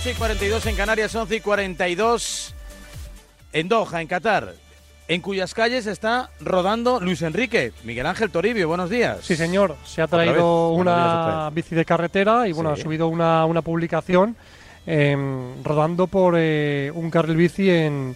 8 y 42 en Canarias, 11 y 42 en Doha, en Qatar, en cuyas calles está rodando Luis Enrique. Miguel Ángel Toribio, buenos días. Sí, señor. Se ha traído una bici de carretera y bueno, ha subido una, una publicación em, rodando por eh, un carril bici en,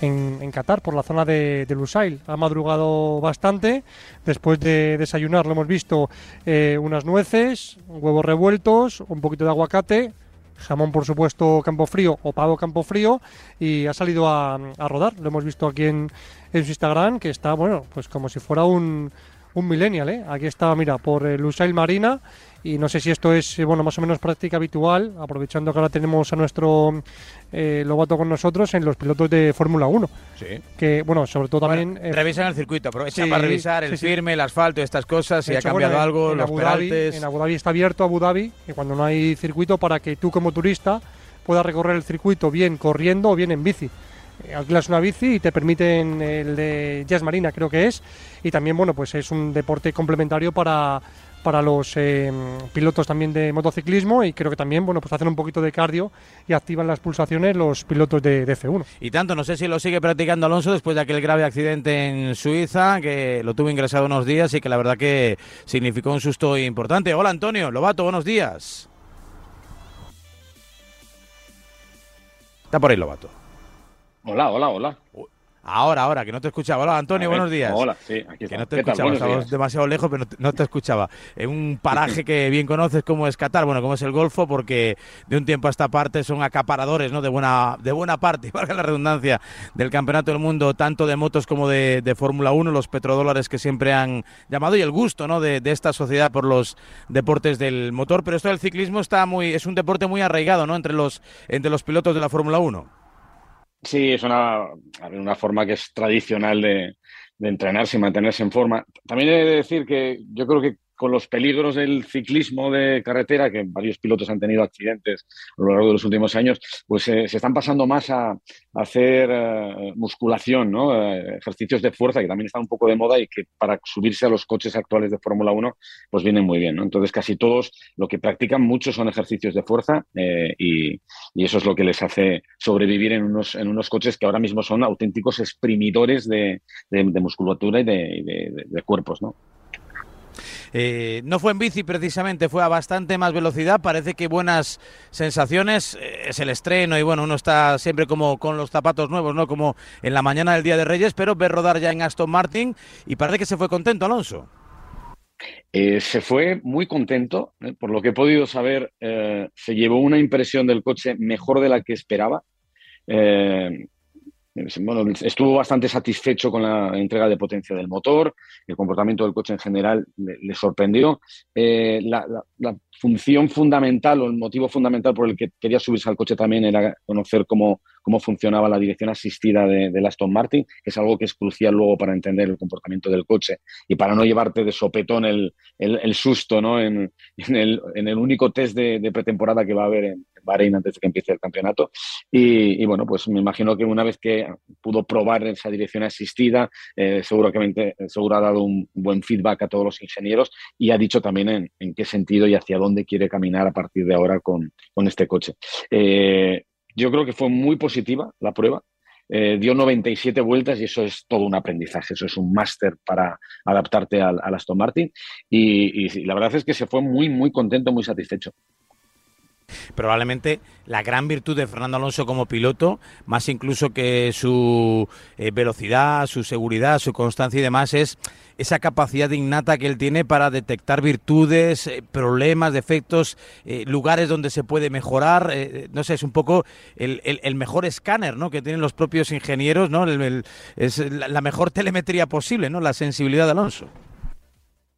en, Qatar, por la zona de, de, Lusail. Ha madrugado bastante. Después de desayunar, lo hemos visto, eh, unas nueces, huevos revueltos, un poquito de aguacate, jamón por supuesto campo frío o pavo campo frío y ha salido a, rodar. Lo hemos visto aquí en, en, su Instagram que está, bueno, pues como si fuera un, un millennial, ¿eh? Aquí está, mira, por Lusail Marina y no sé si esto es, eh, bueno, más o menos práctica habitual, aprovechando que ahora tenemos a nuestro eh, Lobato con nosotros en los pilotos de Fórmula 1. Sí. Que, bueno, sobre todo también... Eh, revisan el circuito, aprovechan para revisar el firme, el asfalto, estas cosas, si ha cambiado algo, los Abu en Abu Dhabi está abierto Abu Dhabi, y cuando no hay circuito, para que tú como turista puedas recorrer el circuito bien corriendo o bien en bici alquilas una bici y te permiten el de Jazz Marina, creo que es, y también, bueno, pues es un deporte complementario para, para los eh, pilotos también de motociclismo y creo que también, bueno, pues hacen un poquito de cardio y activan las pulsaciones los pilotos de, de F1. Y tanto, no sé si lo sigue practicando Alonso después de aquel grave accidente en Suiza, que lo tuvo ingresado unos días y que la verdad que significó un susto importante. Hola Antonio, Lobato, buenos días. Está por ahí Lobato. Hola, hola, hola. Ahora, ahora, que no te escuchaba. Hola, Antonio, buenos días. Hola, sí, aquí Que no te escuchaba, demasiado lejos, pero no te escuchaba. En un paraje que bien conoces como es Qatar, bueno, como es el Golfo, porque de un tiempo a esta parte son acaparadores, ¿no? De buena, de buena parte, valga la redundancia, del Campeonato del Mundo, tanto de motos como de, Fórmula 1, los petrodólares que siempre han llamado y el gusto, ¿no? De, de, esta sociedad por los deportes del motor. Pero esto del ciclismo está muy, es un deporte muy arraigado, ¿no? Entre los, entre los pilotos de la Fórmula 1. Sí, es una, una forma que es tradicional de, de entrenarse y mantenerse en forma. También he de decir que yo creo que con los peligros del ciclismo de carretera, que varios pilotos han tenido accidentes a lo largo de los últimos años, pues eh, se están pasando más a, hacer eh, musculación, ¿no? Eh, ejercicios de fuerza, que también están un poco de moda y que para subirse a los coches actuales de Fórmula 1, pues vienen muy bien. Entonces, casi todos lo que practican mucho son ejercicios de fuerza y, eso es lo que les hace sobrevivir en unos, en unos coches que ahora mismo son auténticos exprimidores de, de, musculatura y de, de cuerpos, ¿no? Eh, no fue en bici precisamente, fue a bastante más velocidad. Parece que buenas sensaciones. Eh, es el estreno y bueno, uno está siempre como con los zapatos nuevos, ¿no? Como en la mañana del Día de Reyes, pero ve rodar ya en Aston Martin y parece que se fue contento, Alonso. Eh, se fue muy contento, por lo que he podido saber, se llevó una impresión del coche mejor de la que esperaba. Bueno, estuvo bastante satisfecho con la entrega de potencia del motor, el comportamiento del coche en general le, sorprendió. Eh, la, función fundamental o el motivo fundamental por el que quería subirse al coche también era conocer cómo, cómo funcionaba la dirección asistida de, Aston Martin, que es algo que es crucial luego para entender el comportamiento del coche y para no llevarte de sopetón el, el, susto ¿no? en, en, el, en, el, único test de, de pretemporada que va a haber en, Bahrein antes de que empiece el campeonato. Y, bueno, pues me imagino que una vez que pudo probar esa dirección asistida, eh, seguramente seguro ha dado un buen feedback a todos los ingenieros y ha dicho también en, qué sentido y hacia dónde quiere caminar a partir de ahora con, este coche. Eh, yo creo que fue muy positiva la prueba. Eh, dio 97 vueltas y eso es todo un aprendizaje, eso es un máster para adaptarte al, Aston Martin y, y, la verdad es que se fue muy, muy contento, muy satisfecho probablemente la gran virtud de Fernando Alonso como piloto, más incluso que su eh, velocidad, su seguridad, su constancia y demás, es esa capacidad innata que él tiene para detectar virtudes, eh, problemas, defectos, eh, lugares donde se puede mejorar. no sé, es un poco el, mejor escáner ¿no? que tienen los propios ingenieros, ¿no? es la, la mejor telemetría posible, ¿no? la sensibilidad de Alonso.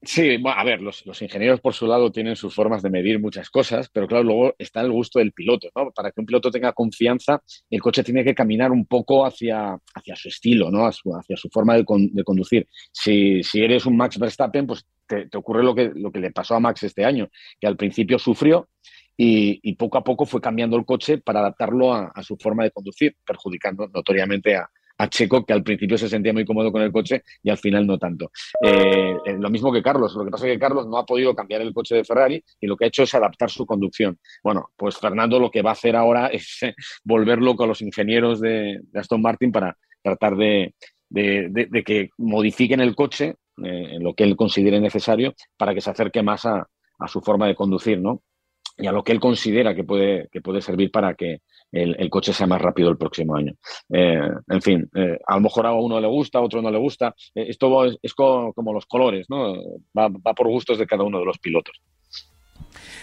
Sí, bueno, a ver, los, ingenieros por su lado tienen sus formas de medir muchas cosas, pero claro, luego está el gusto del piloto, ¿no? Para que un piloto tenga confianza, el coche tiene que caminar un poco hacia, hacia su estilo, ¿no? Hacia su forma de, conducir. Si, si, eres un Max Verstappen, pues te, ocurre lo que, lo que le pasó a Max este año, que al principio sufrió y, poco a poco fue cambiando el coche para adaptarlo a, su forma de conducir, perjudicando notoriamente a, a Checo, que al principio se sentía muy cómodo con el coche y al final no tanto. Eh, eh, lo mismo que Carlos, lo que pasa es que Carlos no ha podido cambiar el coche de Ferrari y lo que ha hecho es adaptar su conducción. Bueno, pues Fernando lo que va a hacer ahora es volver loco a los ingenieros de, Aston Martin para tratar de, que modifiquen el coche en lo que él considere necesario para que se acerque más a, a su forma de conducir, ¿no? Y a lo que él considera que puede, que puede servir para que el, coche sea más rápido el próximo año. Eh, en fin, eh, a lo mejor a uno le gusta, a otro no le gusta. Eh, esto es, como, los colores, ¿no? va por gustos de cada uno de los pilotos.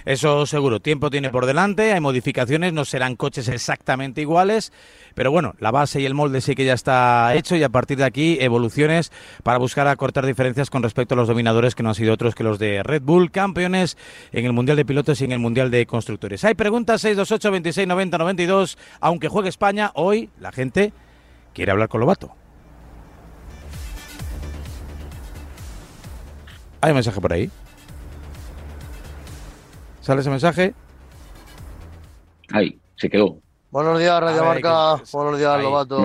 Eso seguro, tiempo tiene por delante, hay modificaciones, no serán coches exactamente iguales, pero bueno, la base y el molde sí que ya está hecho y a partir de aquí evoluciones para buscar acortar diferencias con respecto a los dominadores que no han sido otros que los de Red Bull, campeones en el Mundial de Pilotos y en el Mundial de Constructores. Hay preguntas 628 26 90 92, aunque juegue España, hoy la gente quiere hablar con Lobato. ¿Hay un mensaje por ahí? ¿Sale ese mensaje? Ahí, se quedó. Buenos días, Radio Marca. Buenos días, Lobato.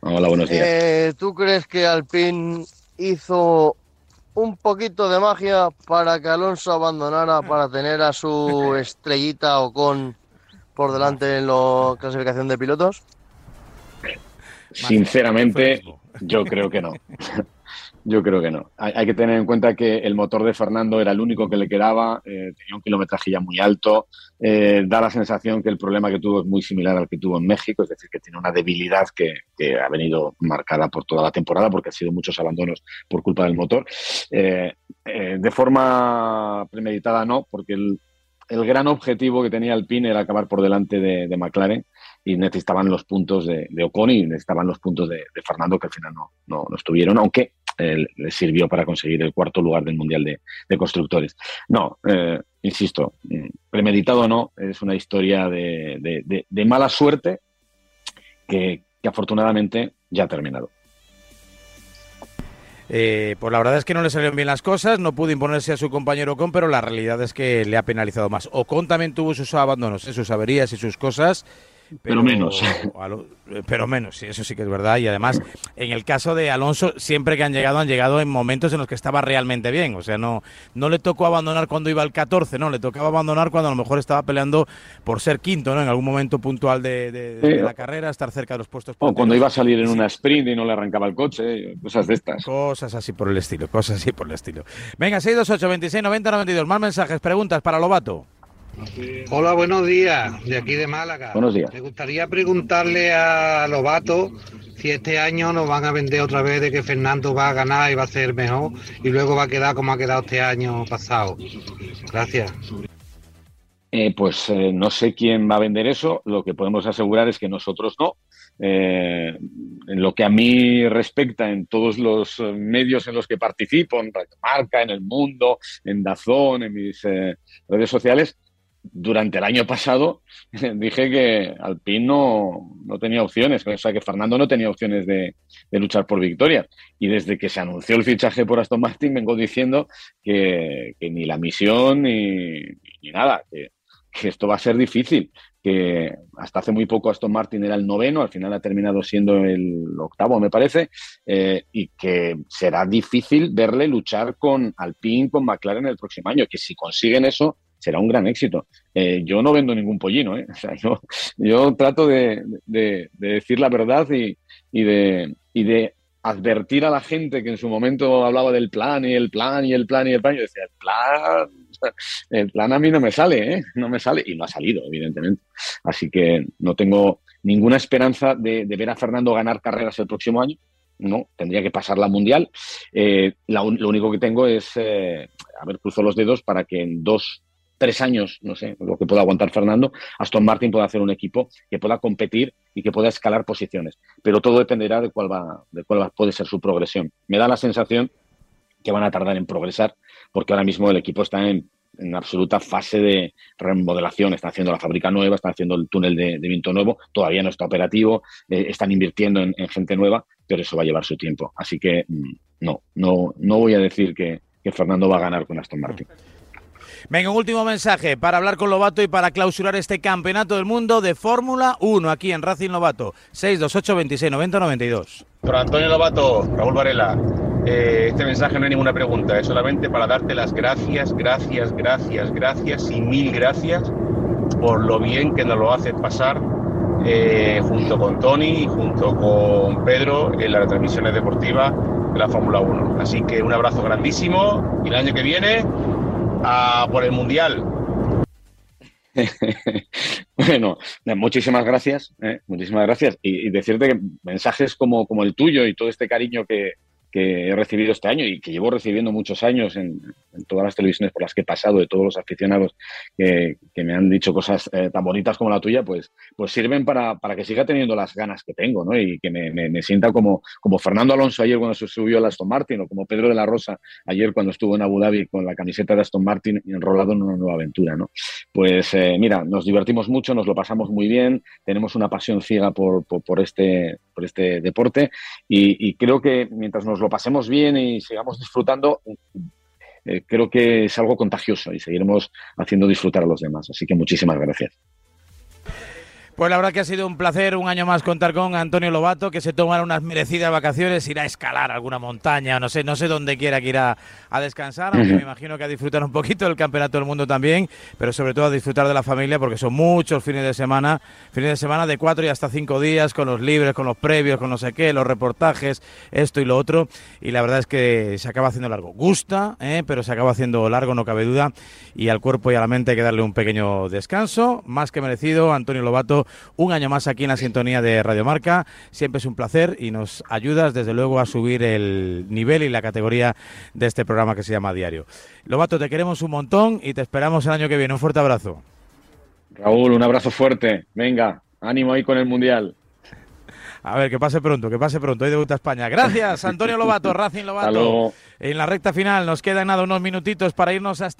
Hola, buenos días. Eh, ¿Tú crees que Alpine hizo un poquito de magia para que Alonso abandonara para tener a su estrellita o con por delante en la clasificación de pilotos? Sinceramente, yo creo que no. Yo creo que no. Hay, que tener en cuenta que el motor de Fernando era el único que le quedaba, eh, tenía un kilometraje ya muy alto, eh, da la sensación que el problema que tuvo es muy similar al que tuvo en México, es decir, que tiene una debilidad que, ha venido marcada por toda la temporada porque ha sido muchos abandonos por culpa del motor. Eh, de forma premeditada no, porque el, gran objetivo que tenía Alpine era acabar por delante de, McLaren y necesitaban los puntos de, Ocon y necesitaban los puntos de, Fernando que al final no, no estuvieron, aunque le sirvió para conseguir el cuarto lugar del Mundial de, Constructores. No, eh, insisto, mm, premeditado o no, es una historia de, mala suerte que, afortunadamente ya ha terminado. Eh, pues la verdad es que no le salieron bien las cosas, no pudo imponerse a su compañero Ocon, pero la realidad es que le ha penalizado más. Ocon también tuvo sus abandonos, sus averías y sus cosas, pero, menos. pero menos, sí, eso sí que es verdad. Y además, en el caso de Alonso, siempre que han llegado, han llegado en momentos en los que estaba realmente bien. O sea, no, no le tocó abandonar cuando iba al 14, no, le tocaba abandonar cuando a lo mejor estaba peleando por ser quinto, ¿no? En algún momento puntual de, la carrera, estar cerca de los puestos. O cuando iba a salir en una sprint y no le arrancaba el coche, cosas de estas. Cosas así por el estilo, cosas así por el estilo. Venga, 628 26 90 92. Más mensajes, preguntas para Lobato. Hola, buenos días, de aquí de Málaga. Buenos días. Me gustaría preguntarle a Lobato si este año nos van a vender otra vez de que Fernando va a ganar y va a ser mejor y luego va a quedar como ha quedado este año pasado. Gracias. Eh, pues eh, no sé quién va a vender eso. Lo que podemos asegurar es que nosotros no. Eh, en lo que a mí respecta, en todos los medios en los que participo, en Marca, en El Mundo, en Dazón, en mis redes sociales, durante el año pasado dije que Alpine no, no, tenía opciones, o sea que Fernando no tenía opciones de, luchar por victoria. Y desde que se anunció el fichaje por Aston Martin vengo diciendo que, ni la misión ni, nada, que, esto va a ser difícil, que hasta hace muy poco Aston Martin era el noveno, al final ha terminado siendo el octavo, me parece, eh, y que será difícil verle luchar con Alpine, con McLaren el próximo año, que si consiguen eso será un gran éxito. Eh, yo no vendo ningún pollino, ¿eh? yo, trato de, decir la verdad y, de, advertir a la gente que en su momento hablaba del plan y el plan y el plan y el plan. Yo decía, el plan, el plan a mí no me sale, ¿eh? No me sale y no ha salido, evidentemente. Así que no tengo ninguna esperanza de, ver a Fernando ganar carreras el próximo año. No, tendría que pasar la mundial. Eh, lo único que tengo es, a ver, cruzo los dedos para que en dos tres años, no sé, lo que pueda aguantar Fernando, Aston Martin pueda hacer un equipo que pueda competir y que pueda escalar posiciones. Pero todo dependerá de cuál va, de cuál puede ser su progresión. Me da la sensación que van a tardar en progresar, porque ahora mismo el equipo está en, absoluta fase de remodelación. Están haciendo la fábrica nueva, están haciendo el túnel de, viento nuevo, todavía no está operativo, eh, están invirtiendo en, gente nueva, pero eso va a llevar su tiempo. Así que mm, no, no, no voy a decir que, que Fernando va a ganar con Aston Martin. Venga, un último mensaje para hablar con Lobato y para clausurar este campeonato del mundo de Fórmula 1 aquí en Racing Lobato. 628 26 90 92. Por Antonio Lobato, Raúl Varela, eh, este mensaje no hay ninguna pregunta, es solamente para darte las gracias, gracias, gracias, gracias y mil gracias por lo bien que nos lo haces pasar eh, junto con Tony y junto con Pedro en las transmisiones deportivas de la Fórmula 1. Así que un abrazo grandísimo y el año que viene a por el Mundial. bueno, muchísimas gracias, eh, muchísimas gracias. Y, y, decirte que mensajes como, como el tuyo y todo este cariño que, que he recibido este año y que llevo recibiendo muchos años en, todas las televisiones por las que he pasado, de todos los aficionados que, me han dicho cosas eh, tan bonitas como la tuya, pues, pues sirven para, para, que siga teniendo las ganas que tengo, ¿no? Y que me, me, sienta como, como Fernando Alonso ayer cuando se subió al Aston Martin o como Pedro de la Rosa ayer cuando estuvo en Abu Dhabi con la camiseta de Aston Martin enrolado en una nueva aventura, ¿no? Pues eh, mira, nos divertimos mucho, nos lo pasamos muy bien, tenemos una pasión ciega por, por, este, este deporte y, y creo que mientras nos lo pasemos bien y sigamos disfrutando, eh, creo que es algo contagioso y seguiremos haciendo disfrutar a los demás. Así que muchísimas gracias. Pues la verdad que ha sido un placer un año más contar con Antonio Lobato, que se toma unas merecidas vacaciones, irá a escalar alguna montaña, no sé, no sé dónde quiera que irá a descansar, aunque me imagino que a disfrutar un poquito del Campeonato del Mundo también, pero sobre todo a disfrutar de la familia, porque son muchos fines de semana, fines de semana de cuatro y hasta cinco días, con los libres, con los previos, con no sé qué, los reportajes, esto y lo otro, y la verdad es que se acaba haciendo largo. Gusta, ¿eh? pero se acaba haciendo largo, no cabe duda, y al cuerpo y a la mente hay que darle un pequeño descanso, más que merecido, Antonio Lobato un año más aquí en la sintonía de Radio Marca. Siempre es un placer y nos ayudas desde luego a subir el nivel y la categoría de este programa que se llama Diario. Lobato, te queremos un montón y te esperamos el año que viene. Un fuerte abrazo. Raúl, un abrazo fuerte. Venga, ánimo ahí con el Mundial. A ver, que pase pronto, que pase pronto. Hoy debuta España. Gracias, Antonio Lobato, Racing Lobato. En la recta final nos quedan nada unos minutitos para irnos hasta.